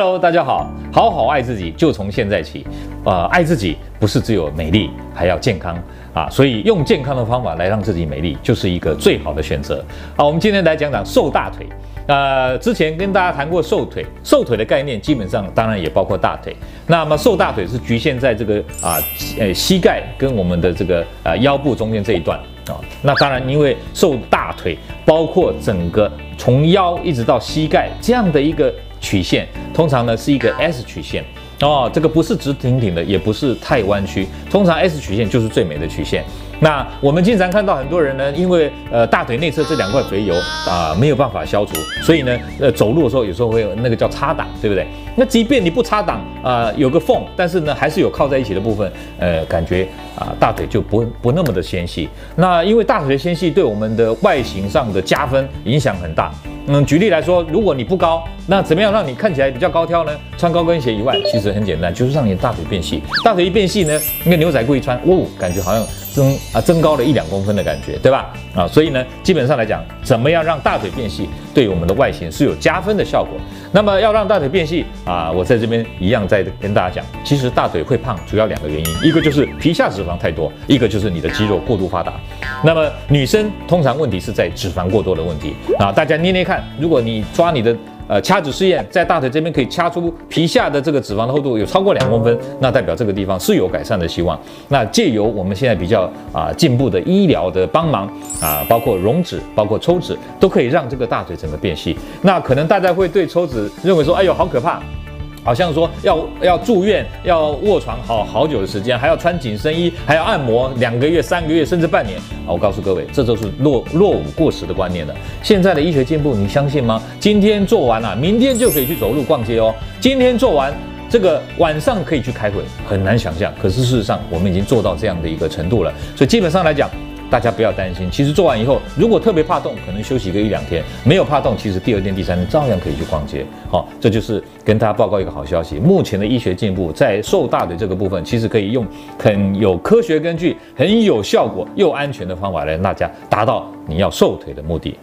Hello，大家好，好好爱自己就从现在起。呃，爱自己不是只有美丽，还要健康啊。所以用健康的方法来让自己美丽，就是一个最好的选择。好，我们今天来讲讲瘦大腿。呃，之前跟大家谈过瘦腿，瘦腿的概念基本上当然也包括大腿。那么瘦大腿是局限在这个啊，呃，膝盖跟我们的这个呃腰部中间这一段啊。那当然，因为瘦大腿包括整个从腰一直到膝盖这样的一个曲线，通常呢是一个 S 曲线。哦，这个不是直挺挺的，也不是太弯曲，通常 S 曲线就是最美的曲线。那我们经常看到很多人呢，因为呃大腿内侧这两块肥油啊、没有办法消除，所以呢呃走路的时候有时候会有那个叫擦档，对不对？那即便你不擦档啊、有个缝，但是呢还是有靠在一起的部分，呃感觉啊、大腿就不不那么的纤细。那因为大腿的纤细对我们的外形上的加分影响很大。嗯，举例来说，如果你不高，那怎么样让你看起来比较高挑呢？穿高跟鞋以外，其实很简单，就是让你的大腿变细。大腿一变细呢，那个牛仔裤一穿，哦，感觉好像增啊增高了一两公分的感觉，对吧？啊，所以呢，基本上来讲，怎么样让大腿变细，对我们的外形是有加分的效果。那么要让大腿变细啊，我在这边一样再跟大家讲，其实大腿会胖主要两个原因，一个就是皮下脂肪太多，一个就是你的肌肉过度发达。那么女生通常问题是在脂肪过多的问题啊，大家捏捏看，如果你抓你的呃掐指试验，在大腿这边可以掐出皮下的这个脂肪的厚度有超过两公分，那代表这个地方是有改善的希望。那借由我们现在比较啊进步的医疗的帮忙啊，包括溶脂、包括抽脂，都可以让这个大腿整个变细。那可能大家会对抽脂认为说，哎呦好可怕。好像说要要住院，要卧床好好久的时间，还要穿紧身衣，还要按摩两个月、三个月，甚至半年。啊，我告诉各位，这都是落落伍过时的观念了。现在的医学进步，你相信吗？今天做完了，明天就可以去走路逛街哦。今天做完，这个晚上可以去开会，很难想象。可是事实上，我们已经做到这样的一个程度了。所以基本上来讲。大家不要担心，其实做完以后，如果特别怕痛，可能休息个一两天；没有怕痛，其实第二天、第三天照样可以去逛街。好，这就是跟大家报告一个好消息。目前的医学进步，在瘦大腿这个部分，其实可以用很有科学根据、很有效果又安全的方法来让大家达到你要瘦腿的目的。